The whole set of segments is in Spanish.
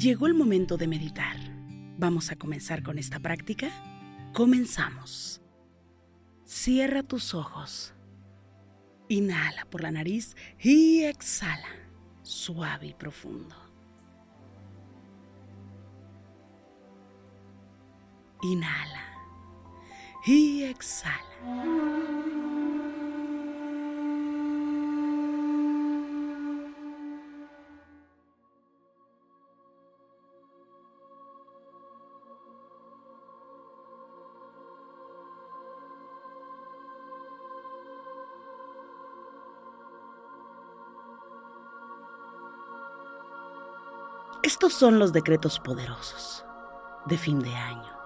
Llegó el momento de meditar. Vamos a comenzar con esta práctica. Comenzamos. Cierra tus ojos. Inhala por la nariz y exhala, suave y profundo. Inhala y exhala. Estos son los decretos poderosos de fin de año.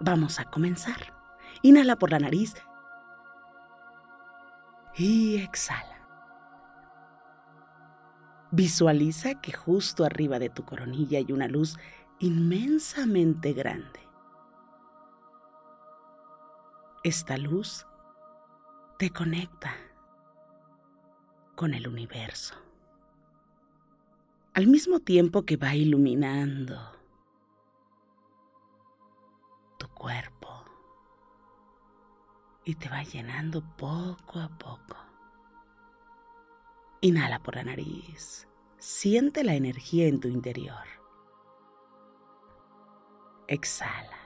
Vamos a comenzar. Inhala por la nariz y exhala. Visualiza que justo arriba de tu coronilla hay una luz inmensamente grande. Esta luz te conecta con el universo. Al mismo tiempo que va iluminando tu cuerpo y te va llenando poco a poco. Inhala por la nariz. Siente la energía en tu interior. Exhala.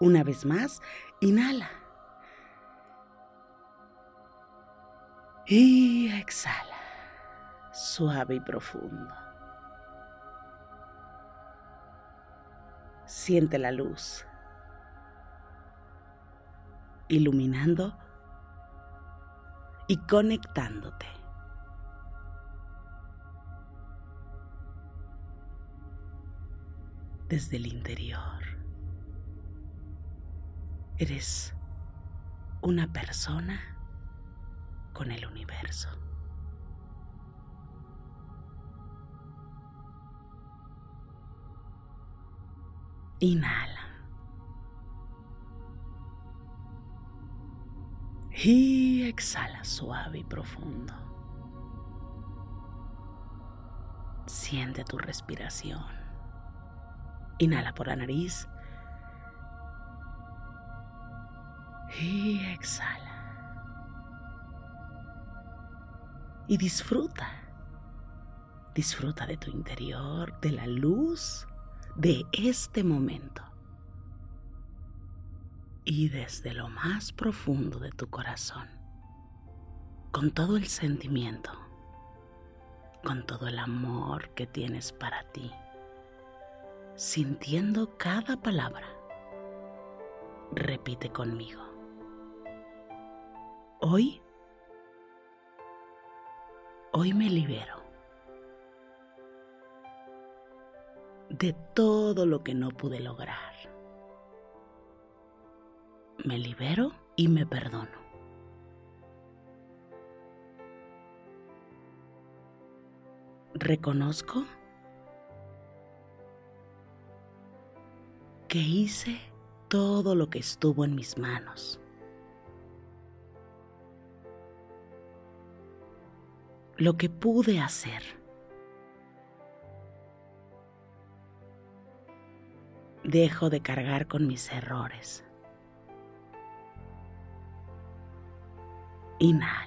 Una vez más, inhala. Y exhala, suave y profundo. Siente la luz, iluminando y conectándote. Desde el interior. Eres una persona con el universo. Inhala. Y exhala suave y profundo. Siente tu respiración. Inhala por la nariz. Y exhala. Y disfruta. Disfruta de tu interior, de la luz de este momento. Y desde lo más profundo de tu corazón, con todo el sentimiento, con todo el amor que tienes para ti, sintiendo cada palabra, repite conmigo. Hoy Hoy me libero de todo lo que no pude lograr. Me libero y me perdono. Reconozco que hice todo lo que estuvo en mis manos. Lo que pude hacer. Dejo de cargar con mis errores. Inhala.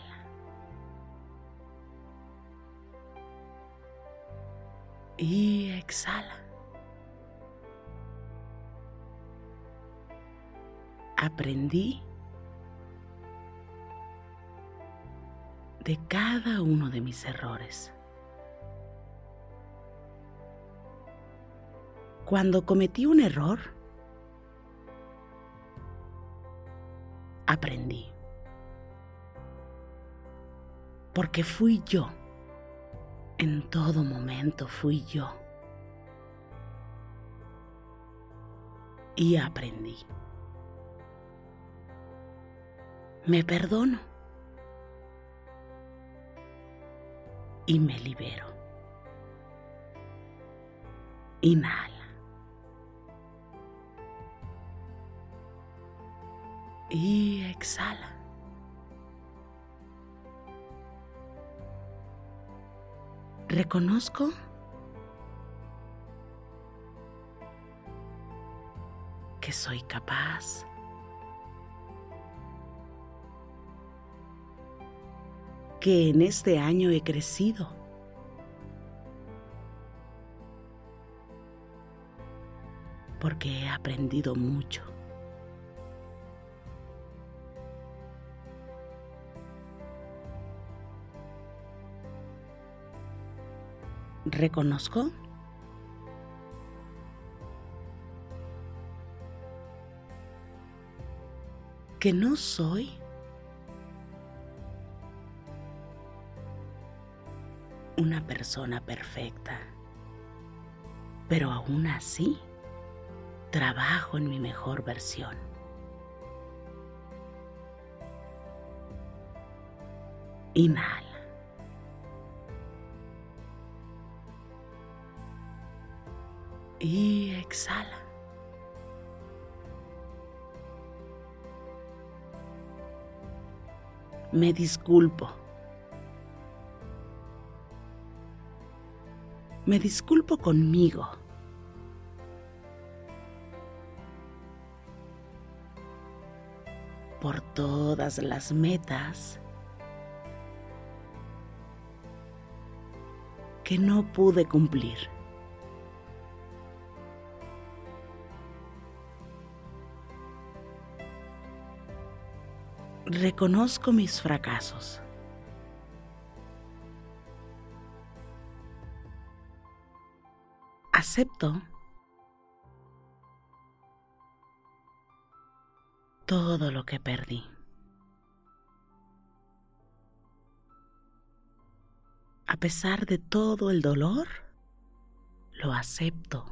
Y exhala. Aprendí de cada uno de mis errores. Cuando cometí un error, aprendí. Porque fui yo. En todo momento fui yo. Y aprendí. Me perdono. Y me libero. Inhala. y exhala. Reconozco que soy capaz. Que en este año he crecido. Porque he aprendido mucho. reconozco que no soy una persona perfecta, pero aún así trabajo en mi mejor versión. Inhala. y exhala. Me disculpo. Me disculpo conmigo. Por todas las metas que no pude cumplir. reconozco mis fracasos. Acepto todo lo que perdí. A pesar de todo el dolor, lo acepto.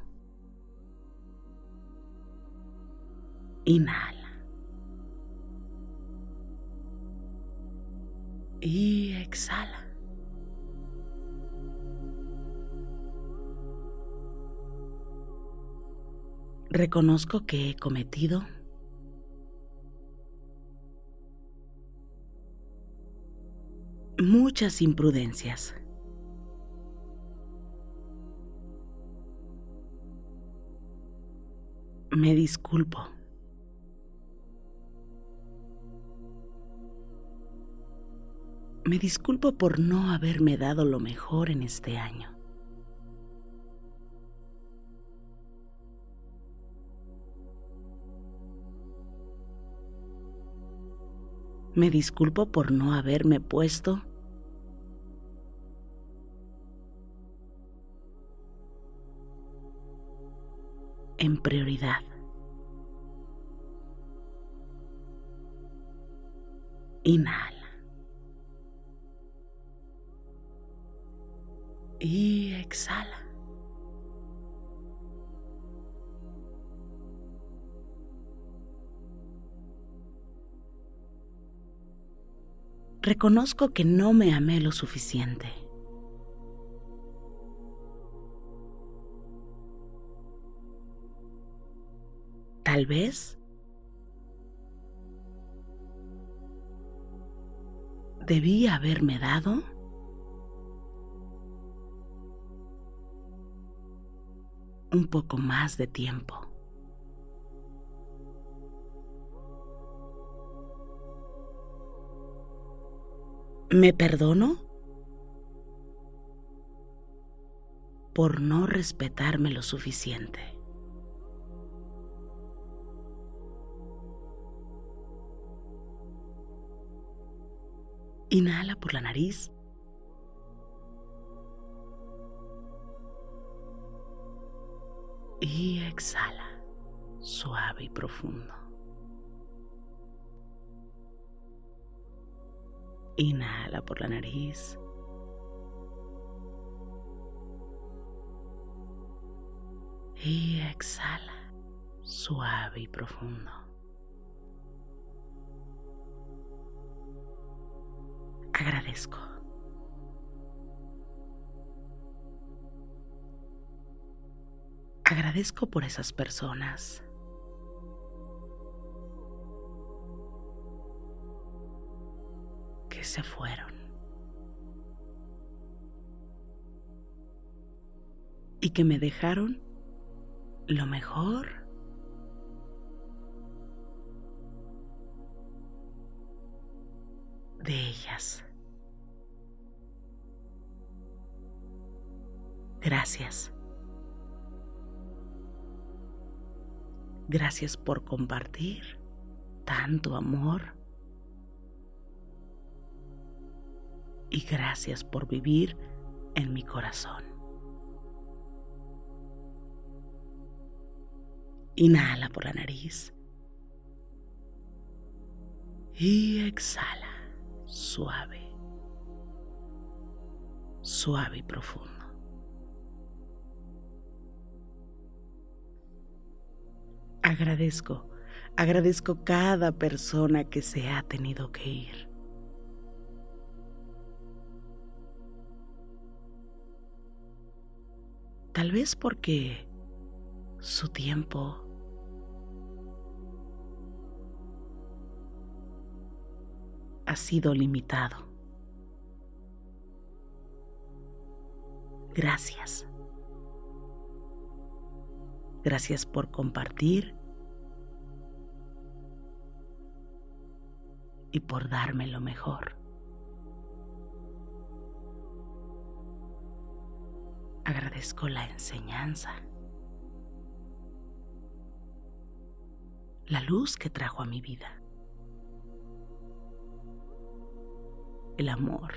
Inhala. y exhala. Reconozco que he cometido muchas imprudencias. Me disculpo. Me disculpo por no haberme dado lo mejor en este año. Me disculpo por no haberme puesto en prioridad. Inhala. y exhala. Reconozco que no me amé lo suficiente. Tal vez debí haberme dado un poco más de tiempo. ¿Me perdono? por no respetarme lo suficiente. Inhala por la nariz Y exhala, suave y profundo. Inhala por la nariz. Y exhala, suave y profundo. Agradezco. Agradezco por esas personas. Se fueron. Y que me dejaron lo mejor de ellas. Gracias. Gracias por compartir tanto amor. Y gracias por vivir en mi corazón. Inhala por la nariz. Y exhala, suave, suave y profundo. Agradezco, agradezco cada persona que se ha tenido que ir. Tal vez porque su tiempo ha sido limitado. Gracias. Gracias por compartir y por darme lo mejor. Agradezco la enseñanza, la luz que trajo a mi vida, el amor.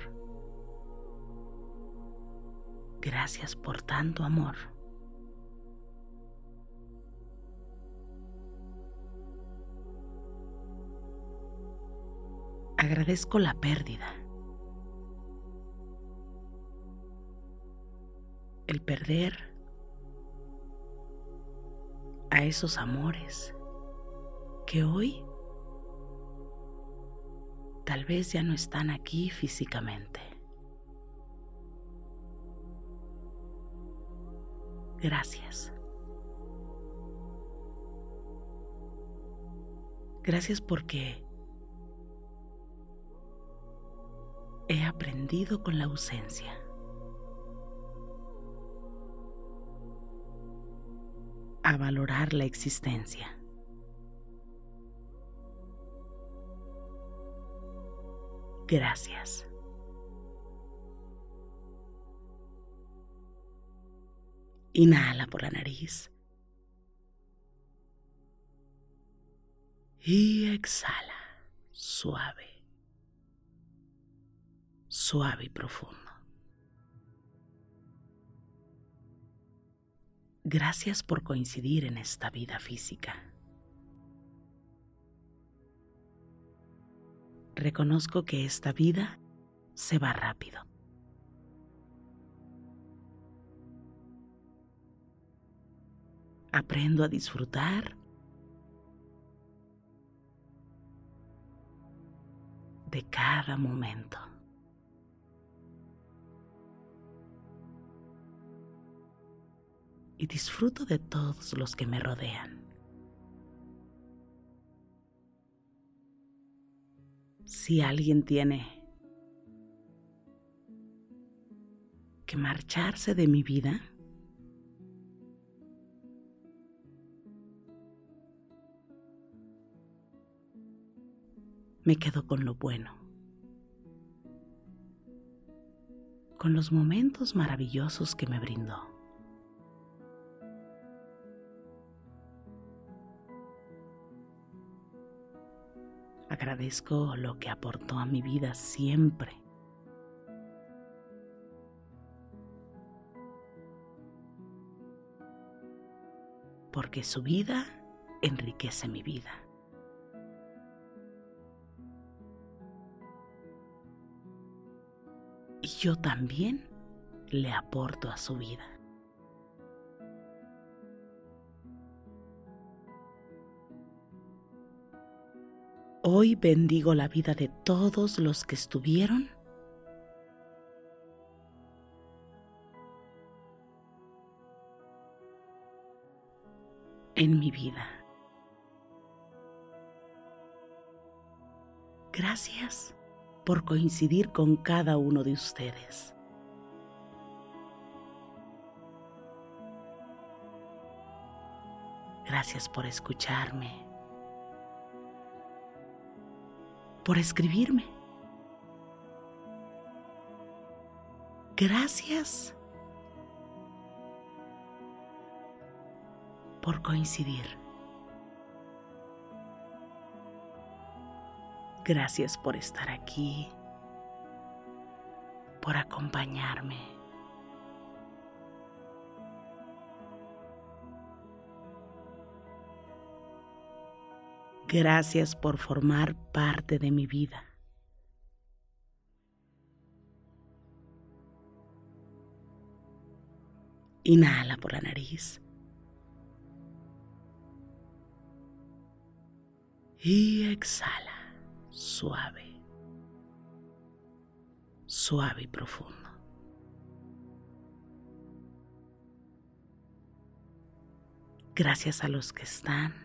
Gracias por tanto amor. agradezco la pérdida. El perder a esos amores que hoy tal vez ya no están aquí físicamente. Gracias. Gracias porque he aprendido con la ausencia. A valorar la existencia. Gracias. Inhala por la nariz. Y exhala suave suave y profundo. Gracias por coincidir en esta vida física. Reconozco que esta vida se va rápido. Aprendo a disfrutar de cada momento. Y disfruto de todos los que me rodean. Si alguien tiene que marcharse de mi vida, me quedo con lo bueno, con los momentos maravillosos que me brindó. Agradezco lo que aportó a mi vida siempre. porque su vida enriquece mi vida. Y yo también le aporto a su vida. Hoy bendigo la vida de todos los que estuvieron en mi vida. Gracias por coincidir con cada uno de ustedes. Gracias por escucharme, por escribirme. Gracias por coincidir. Gracias por estar aquí, por acompañarme. Gracias por formar parte de mi vida. Inhala por la nariz. Y exhala, suave, suave y profundo. Gracias a los que están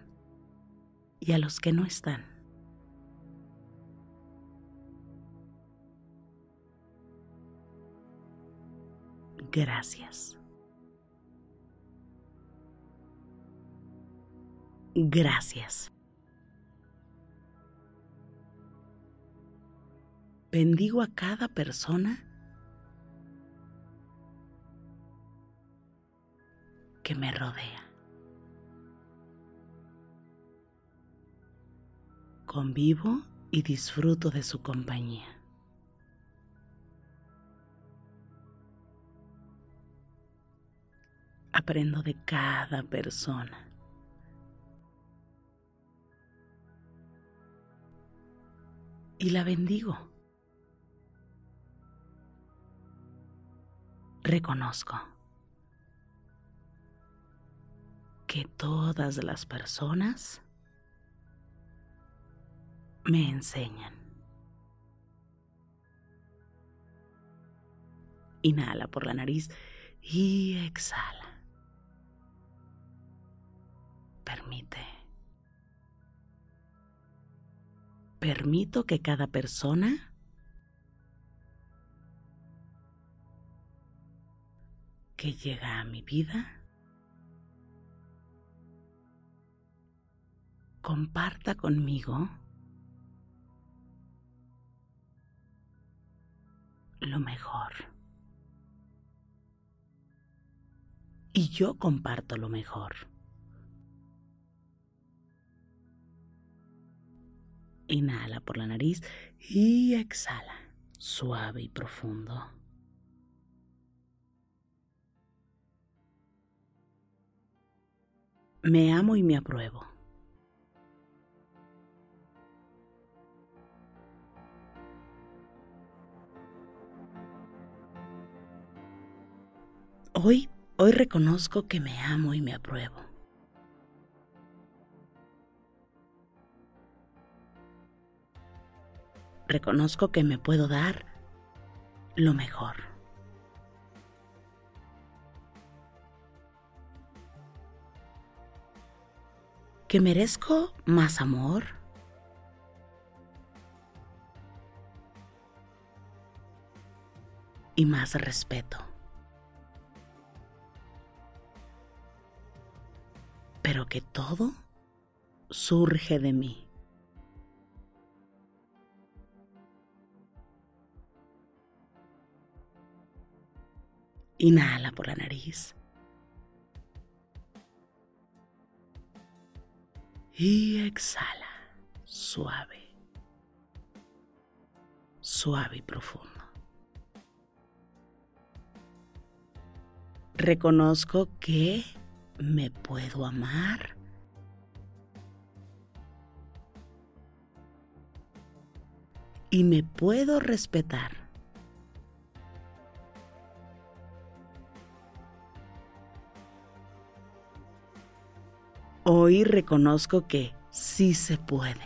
y a los que no están. Gracias. Gracias. bendigo a cada persona que me rodea. Convivo y disfruto de su compañía. Aprendo de cada persona. Y la bendigo. reconozco que todas las personas me enseñan. Inhala por la nariz y exhala. Permite. Permito que cada persona que llega a mi vida comparta conmigo lo mejor. Y yo comparto lo mejor. Inhala por la nariz y exhala, suave y profundo. Me amo y me apruebo. Hoy, hoy reconozco que me amo y me apruebo. Reconozco que me puedo dar lo mejor. que merezco más amor? Y más respeto. Que todo surge de mí. Inhala por la nariz. y exhala suave, suave y profundo. Reconozco que me puedo amar. Y me puedo respetar. Hoy reconozco que sí se puede.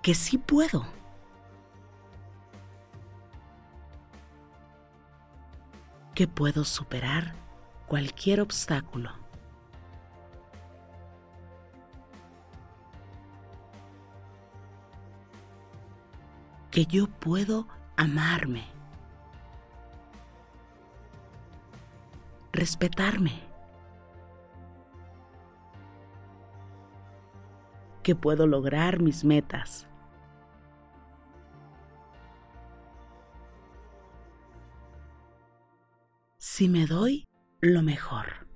Que sí puedo. Que puedo superar cualquier obstáculo. Que yo puedo amarme, respetarme, que puedo lograr mis metas. Si me doy lo mejor.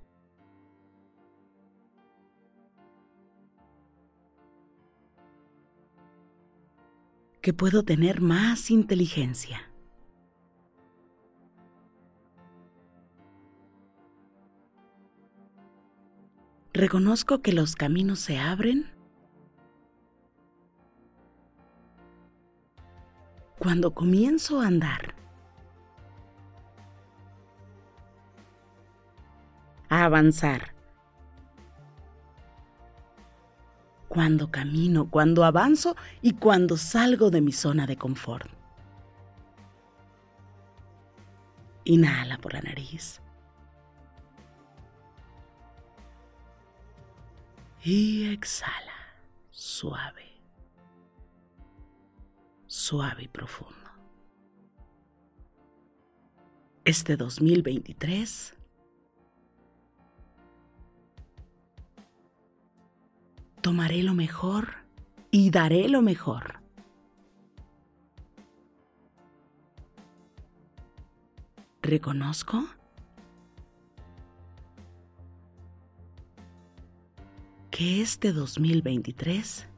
Que puedo tener más inteligencia. Reconozco que los caminos se abren cuando comienzo a andar. A avanzar. Cuando camino, cuando avanzo y cuando salgo de mi zona de confort. Inhala por la nariz. Y exhala, suave, suave y profundo. Este 2023 tomaré lo mejor y daré lo mejor. Reconozco que este 2023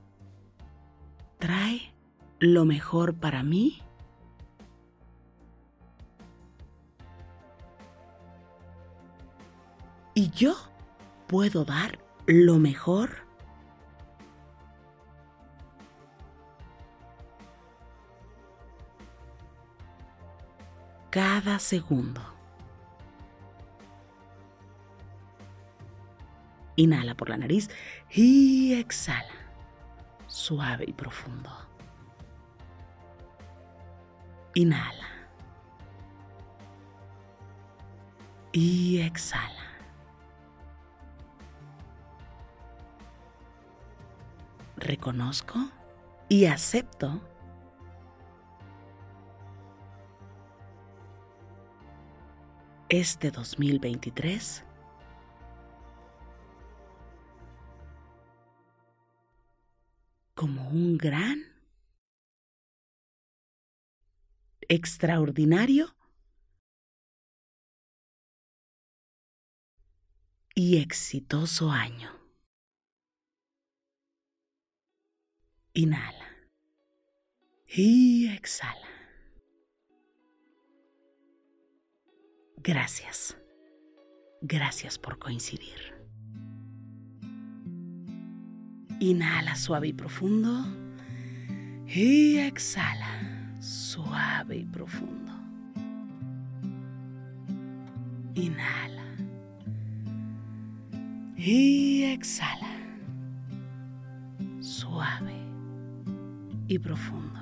trae lo mejor para mí y yo puedo dar lo mejor cada segundo. Inhala por la nariz y exhala, suave y profundo. Inhala. Y exhala. Reconozco y acepto este 2023 como un gran, extraordinario y exitoso año. Inhala y exhala. Gracias. Gracias por coincidir. Inhala suave y profundo. Y exhala suave y profundo. Inhala. Y exhala. Suave y profundo.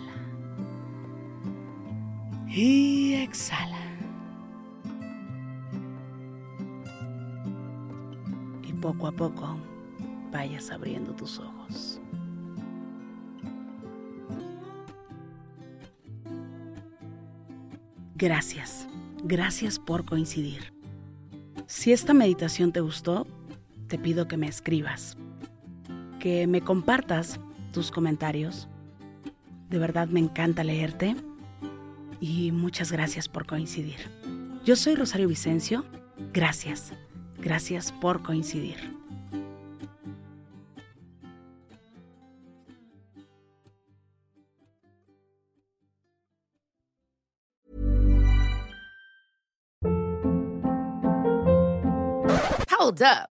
y exhala. Y poco a poco vayas abriendo tus ojos. Gracias, gracias por coincidir. Si esta meditación te gustó, te pido que me escribas, que me compartas tus comentarios. De verdad me encanta leerte y muchas gracias por coincidir. Yo soy Rosario Vicencio. Gracias, gracias por coincidir. Hold up.